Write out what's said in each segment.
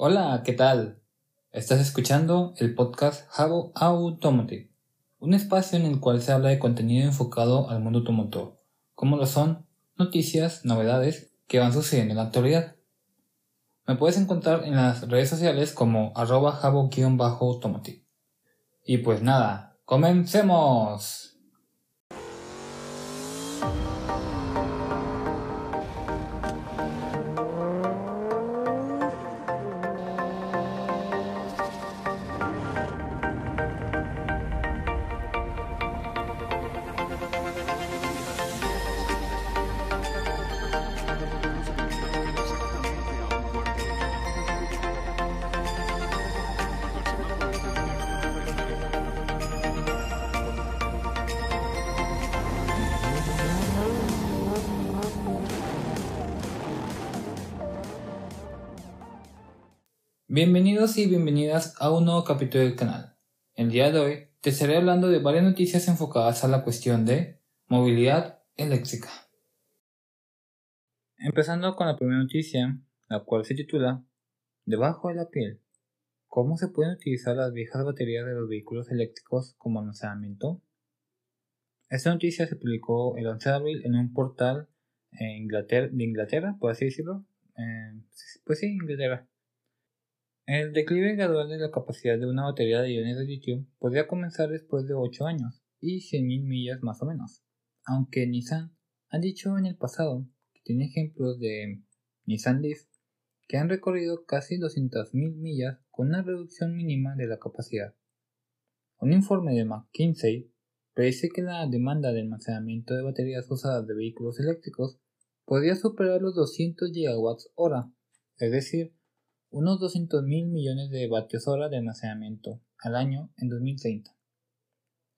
Hola, ¿qué tal? Estás escuchando el podcast Jabo Automotive, un espacio en el cual se habla de contenido enfocado al mundo automotor, como lo son noticias, novedades que van sucediendo en la actualidad. Me puedes encontrar en las redes sociales como arroba jabo-automotive. Y pues nada, comencemos. Bienvenidos y bienvenidas a un nuevo capítulo del canal. El día de hoy te estaré hablando de varias noticias enfocadas a la cuestión de movilidad eléctrica. Empezando con la primera noticia, la cual se titula Debajo de la piel. ¿Cómo se pueden utilizar las viejas baterías de los vehículos eléctricos como almacenamiento? Esta noticia se publicó el 11 de abril en un portal de Inglaterra, por así decirlo. Eh, pues sí, Inglaterra el declive gradual de la capacidad de una batería de iones de litio podría comenzar después de 8 años y 100.000 millas más o menos, aunque Nissan ha dicho en el pasado que tiene ejemplos de Nissan Leaf que han recorrido casi 200.000 millas con una reducción mínima de la capacidad. Un informe de McKinsey predice que la demanda de almacenamiento de baterías usadas de vehículos eléctricos podría superar los 200 gigawatts hora, es decir, unos 200 mil millones de vatios hora de almacenamiento al año en 2030,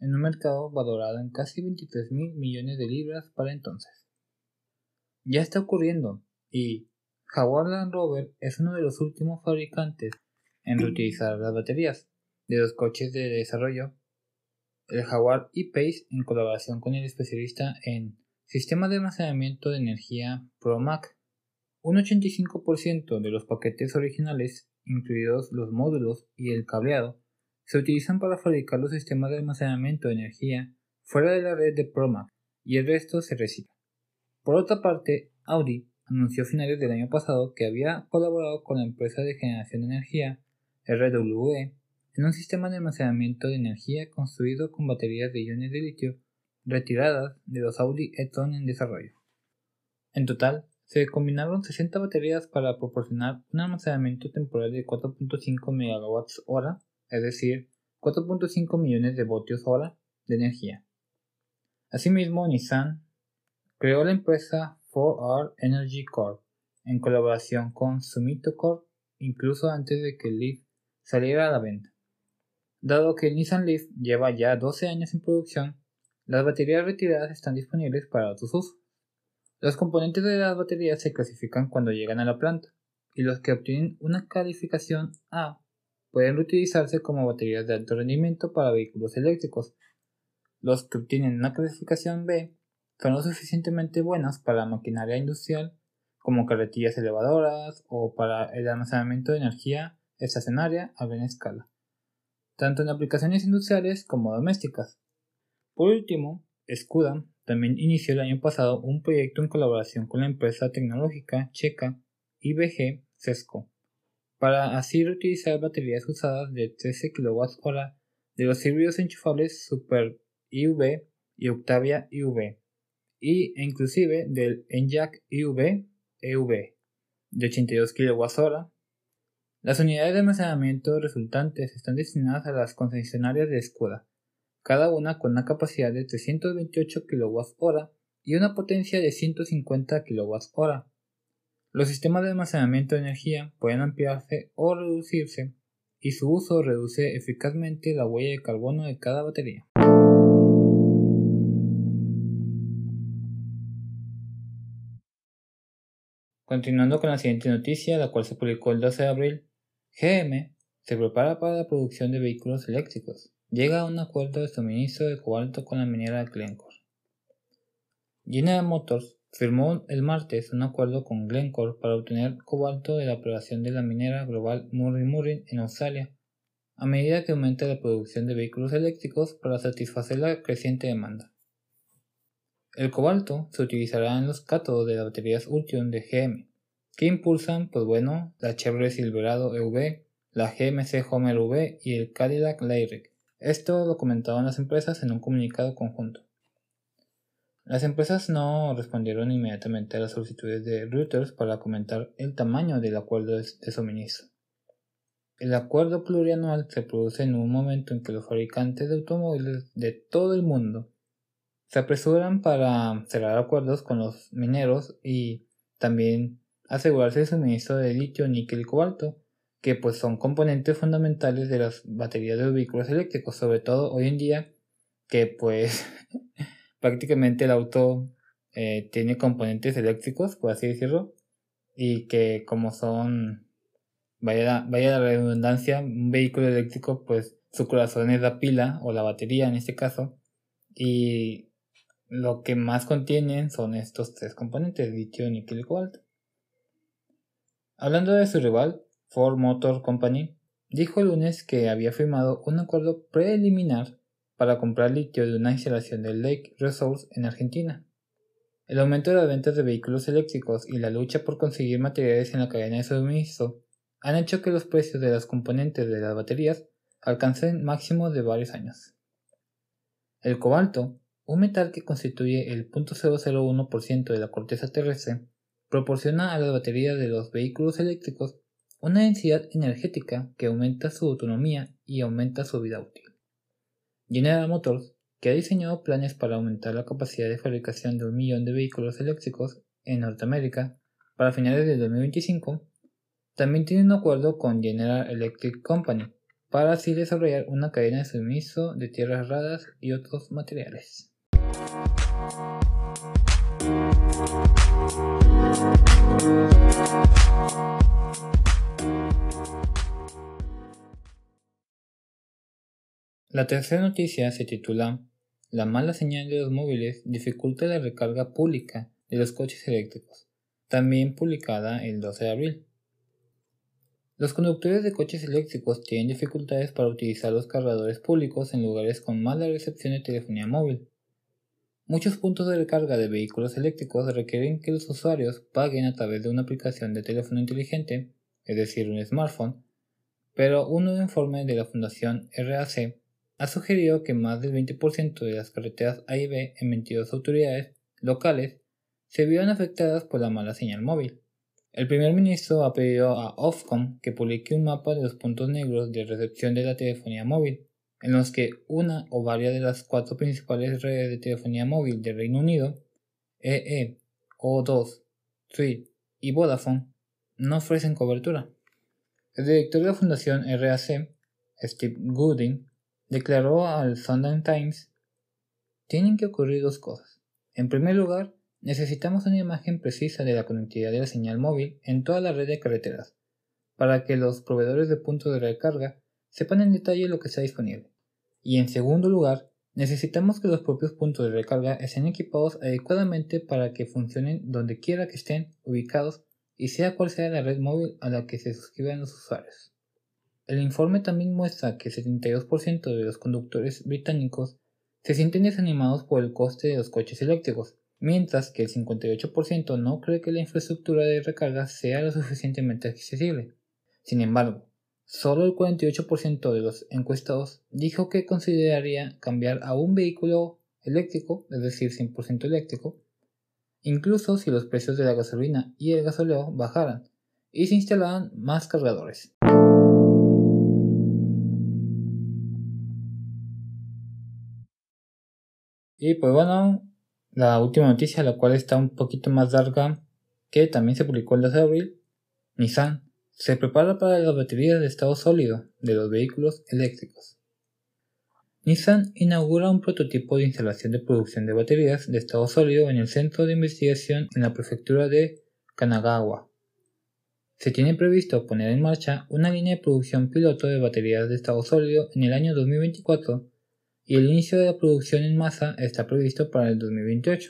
en un mercado valorado en casi 23 mil millones de libras para entonces. Ya está ocurriendo y Jaguar Land Rover es uno de los últimos fabricantes en reutilizar las baterías de los coches de desarrollo. El Jaguar E-Pace, en colaboración con el especialista en sistemas de almacenamiento de energía ProMac, un 85% de los paquetes originales, incluidos los módulos y el cableado, se utilizan para fabricar los sistemas de almacenamiento de energía fuera de la red de Promac y el resto se recicla. Por otra parte, Audi anunció a finales del año pasado que había colaborado con la empresa de generación de energía RWE en un sistema de almacenamiento de energía construido con baterías de iones de litio retiradas de los Audi e-tron en desarrollo. En total, se combinaron 60 baterías para proporcionar un almacenamiento temporal de 4.5 MWh, es decir, 4.5 millones de voltios hora de energía. Asimismo, Nissan creó la empresa 4R Energy Corp en colaboración con Sumito Corp incluso antes de que el Leaf saliera a la venta. Dado que el Nissan Leaf lleva ya 12 años en producción, las baterías retiradas están disponibles para otros usos. Los componentes de las baterías se clasifican cuando llegan a la planta, y los que obtienen una calificación A pueden reutilizarse como baterías de alto rendimiento para vehículos eléctricos. Los que obtienen una calificación B son lo suficientemente buenas para maquinaria industrial como carretillas elevadoras o para el almacenamiento de energía estacionaria a gran escala, tanto en aplicaciones industriales como domésticas. Por último, Scuda también inició el año pasado un proyecto en colaboración con la empresa tecnológica checa IBG Cesco para así reutilizar baterías usadas de 13 kWh de los híbridos enchufables Super IV y Octavia IV y e inclusive del Enyaq IV EV de 82 kWh. Las unidades de almacenamiento resultantes están destinadas a las concesionarias de Skoda cada una con una capacidad de 328 kWh y una potencia de 150 kWh. Los sistemas de almacenamiento de energía pueden ampliarse o reducirse y su uso reduce eficazmente la huella de carbono de cada batería. Continuando con la siguiente noticia, la cual se publicó el 12 de abril, GM se prepara para la producción de vehículos eléctricos llega a un acuerdo de suministro de cobalto con la minera Glencore. General Motors firmó el martes un acuerdo con Glencore para obtener cobalto de la operación de la minera global Murray Murray en Australia, a medida que aumenta la producción de vehículos eléctricos para satisfacer la creciente demanda. El cobalto se utilizará en los cátodos de las baterías Ultium de GM, que impulsan, pues bueno, la Chevrolet Silverado EV, la GMC Homer V y el Cadillac Lyric. Esto lo comentaron las empresas en un comunicado conjunto. Las empresas no respondieron inmediatamente a las solicitudes de Reuters para comentar el tamaño del acuerdo de suministro. El acuerdo plurianual se produce en un momento en que los fabricantes de automóviles de todo el mundo se apresuran para cerrar acuerdos con los mineros y también asegurarse el suministro de litio, níquel y cobalto, que pues son componentes fundamentales de las baterías de los vehículos eléctricos, sobre todo hoy en día que pues prácticamente el auto eh, tiene componentes eléctricos, por así decirlo, y que como son, vaya, vaya la redundancia, un vehículo eléctrico, pues su corazón es la pila o la batería en este caso, y lo que más contienen son estos tres componentes, litio, níquel y cobalto. Hablando de su rival, Ford Motor Company dijo el lunes que había firmado un acuerdo preliminar para comprar litio de una instalación de Lake Resource en Argentina. El aumento de las ventas de vehículos eléctricos y la lucha por conseguir materiales en la cadena de suministro han hecho que los precios de las componentes de las baterías alcancen máximos de varios años. El cobalto, un metal que constituye el 0.001% de la corteza terrestre, proporciona a las baterías de los vehículos eléctricos una densidad energética que aumenta su autonomía y aumenta su vida útil. General Motors, que ha diseñado planes para aumentar la capacidad de fabricación de un millón de vehículos eléctricos en Norteamérica para finales de 2025, también tiene un acuerdo con General Electric Company para así desarrollar una cadena de suministro de tierras raras y otros materiales. La tercera noticia se titula La mala señal de los móviles dificulta la recarga pública de los coches eléctricos, también publicada el 12 de abril. Los conductores de coches eléctricos tienen dificultades para utilizar los cargadores públicos en lugares con mala recepción de telefonía móvil. Muchos puntos de recarga de vehículos eléctricos requieren que los usuarios paguen a través de una aplicación de teléfono inteligente, es decir, un smartphone, pero un nuevo informe de la Fundación RAC ha sugerido que más del 20% de las carreteras A y B en 22 autoridades locales se vieron afectadas por la mala señal móvil. El primer ministro ha pedido a Ofcom que publique un mapa de los puntos negros de recepción de la telefonía móvil, en los que una o varias de las cuatro principales redes de telefonía móvil del Reino Unido, EE, O2, 3 y Vodafone, no ofrecen cobertura. El director de la Fundación RAC, Steve Gooding, declaró al Sunday Times, tienen que ocurrir dos cosas. En primer lugar, necesitamos una imagen precisa de la conectividad de la señal móvil en toda la red de carreteras, para que los proveedores de puntos de recarga sepan en detalle lo que está disponible. Y en segundo lugar, necesitamos que los propios puntos de recarga estén equipados adecuadamente para que funcionen donde quiera que estén ubicados y sea cual sea la red móvil a la que se suscriban los usuarios. El informe también muestra que el 72% de los conductores británicos se sienten desanimados por el coste de los coches eléctricos, mientras que el 58% no cree que la infraestructura de recarga sea lo suficientemente accesible. Sin embargo, solo el 48% de los encuestados dijo que consideraría cambiar a un vehículo eléctrico, es decir, 100% eléctrico, incluso si los precios de la gasolina y el gasoleo bajaran y se instalaran más cargadores. Y pues bueno, la última noticia, la cual está un poquito más larga, que también se publicó el 2 de abril, Nissan se prepara para las baterías de estado sólido de los vehículos eléctricos. Nissan inaugura un prototipo de instalación de producción de baterías de estado sólido en el centro de investigación en la prefectura de Kanagawa. Se tiene previsto poner en marcha una línea de producción piloto de baterías de estado sólido en el año 2024 y el inicio de la producción en masa está previsto para el 2028.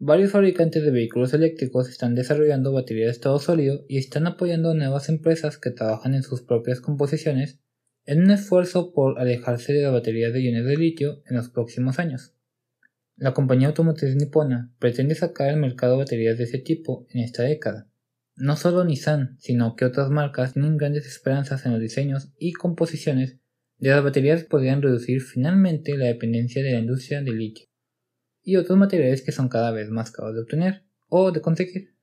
varios fabricantes de vehículos eléctricos están desarrollando baterías de estado sólido y están apoyando nuevas empresas que trabajan en sus propias composiciones en un esfuerzo por alejarse de las baterías de iones de litio en los próximos años. La compañía automotriz nipona pretende sacar al mercado baterías de ese tipo en esta década. No solo Nissan, sino que otras marcas tienen grandes esperanzas en los diseños y composiciones las baterías podrían reducir finalmente la dependencia de la industria del litio y otros materiales que son cada vez más caros de obtener o de conseguir.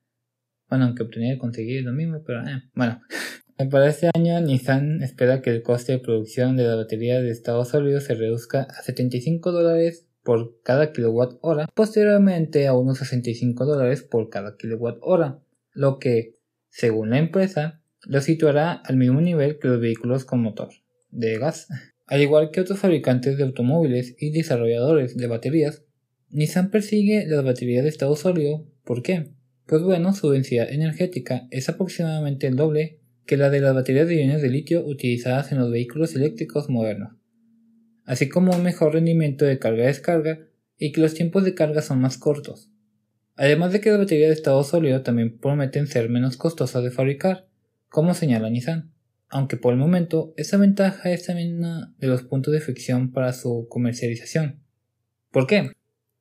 Bueno, aunque obtener y conseguir es lo mismo, pero eh, bueno. Para este año, Nissan espera que el coste de producción de la batería de estado sólido se reduzca a 75 dólares por cada kilowatt hora, posteriormente a unos 65 dólares por cada kilowatt hora, lo que, según la empresa, lo situará al mismo nivel que los vehículos con motor de gas. Al igual que otros fabricantes de automóviles y desarrolladores de baterías, Nissan persigue las baterías de estado sólido. ¿Por qué? Pues bueno, su densidad energética es aproximadamente el doble que la de las baterías de iones de litio utilizadas en los vehículos eléctricos modernos, así como un mejor rendimiento de carga-descarga y que los tiempos de carga son más cortos. Además de que las baterías de estado sólido también prometen ser menos costosas de fabricar, como señala Nissan, aunque por el momento esa ventaja es también uno de los puntos de fricción para su comercialización. ¿Por qué?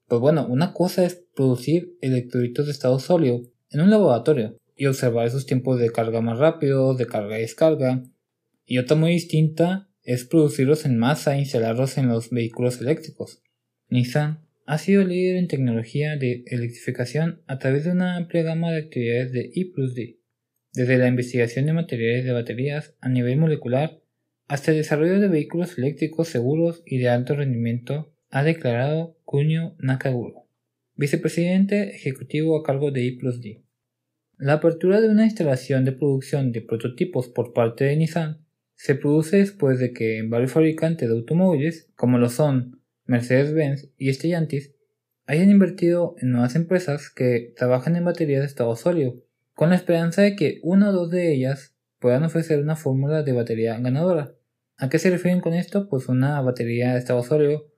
Pues bueno, una cosa es producir electrolitos de estado sólido en un laboratorio y observar esos tiempos de carga más rápidos, de carga y descarga. Y otra muy distinta es producirlos en masa e instalarlos en los vehículos eléctricos. Nissan ha sido líder en tecnología de electrificación a través de una amplia gama de actividades de I+D, desde la investigación de materiales de baterías a nivel molecular hasta el desarrollo de vehículos eléctricos seguros y de alto rendimiento ha declarado Kunio Nakaguro, vicepresidente ejecutivo a cargo de I+D. La apertura de una instalación de producción de prototipos por parte de Nissan se produce después de que varios fabricantes de automóviles, como lo son Mercedes-Benz y Stellantis, hayan invertido en nuevas empresas que trabajan en baterías de estado sólido, con la esperanza de que una o dos de ellas puedan ofrecer una fórmula de batería ganadora. ¿A qué se refieren con esto? Pues una batería de estado sólido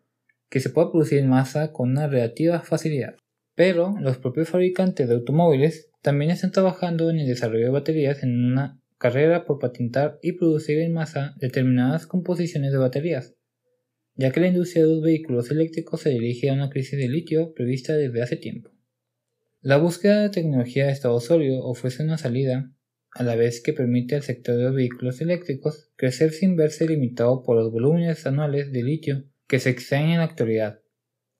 que se puede producir en masa con una relativa facilidad. Pero los propios fabricantes de automóviles también están trabajando en el desarrollo de baterías en una carrera por patentar y producir en masa determinadas composiciones de baterías, ya que la industria de los vehículos eléctricos se dirige a una crisis de litio prevista desde hace tiempo. La búsqueda de tecnología de estado sólido ofrece una salida, a la vez que permite al sector de los vehículos eléctricos crecer sin verse limitado por los volúmenes anuales de litio que se extraen en la actualidad.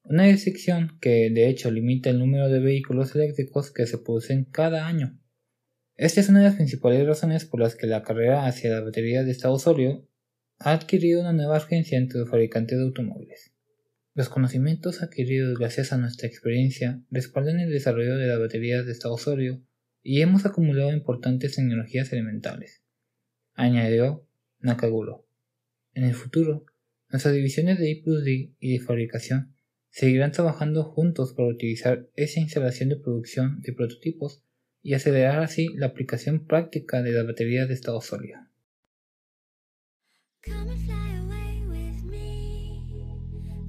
Una restricción que de hecho limita el número de vehículos eléctricos que se producen cada año. Esta es una de las principales razones por las que la carrera hacia las baterías de estado sólido ha adquirido una nueva urgencia entre los fabricantes de automóviles. Los conocimientos adquiridos gracias a nuestra experiencia respaldan el desarrollo de las baterías de estado sólido y hemos acumulado importantes tecnologías elementales, añadió Nakaguro. En el futuro, Nuestras divisiones de I+D y de fabricación seguirán trabajando juntos para utilizar esa instalación de producción de prototipos y acelerar así la aplicación práctica de las baterías de estado sólido.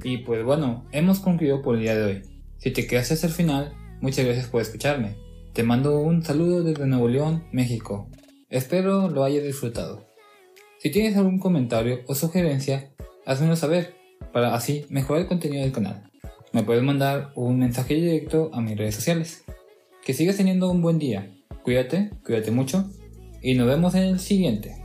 Y pues bueno, hemos concluido por el día de hoy. Si te quedaste hasta el final, muchas gracias por escucharme. Te mando un saludo desde Nuevo León, México. Espero lo hayas disfrutado. Si tienes algún comentario o sugerencia, házmelo saber para así mejorar el contenido del canal. Me puedes mandar un mensaje directo a mis redes sociales. Que sigas teniendo un buen día. Cuídate, cuídate mucho y nos vemos en el siguiente.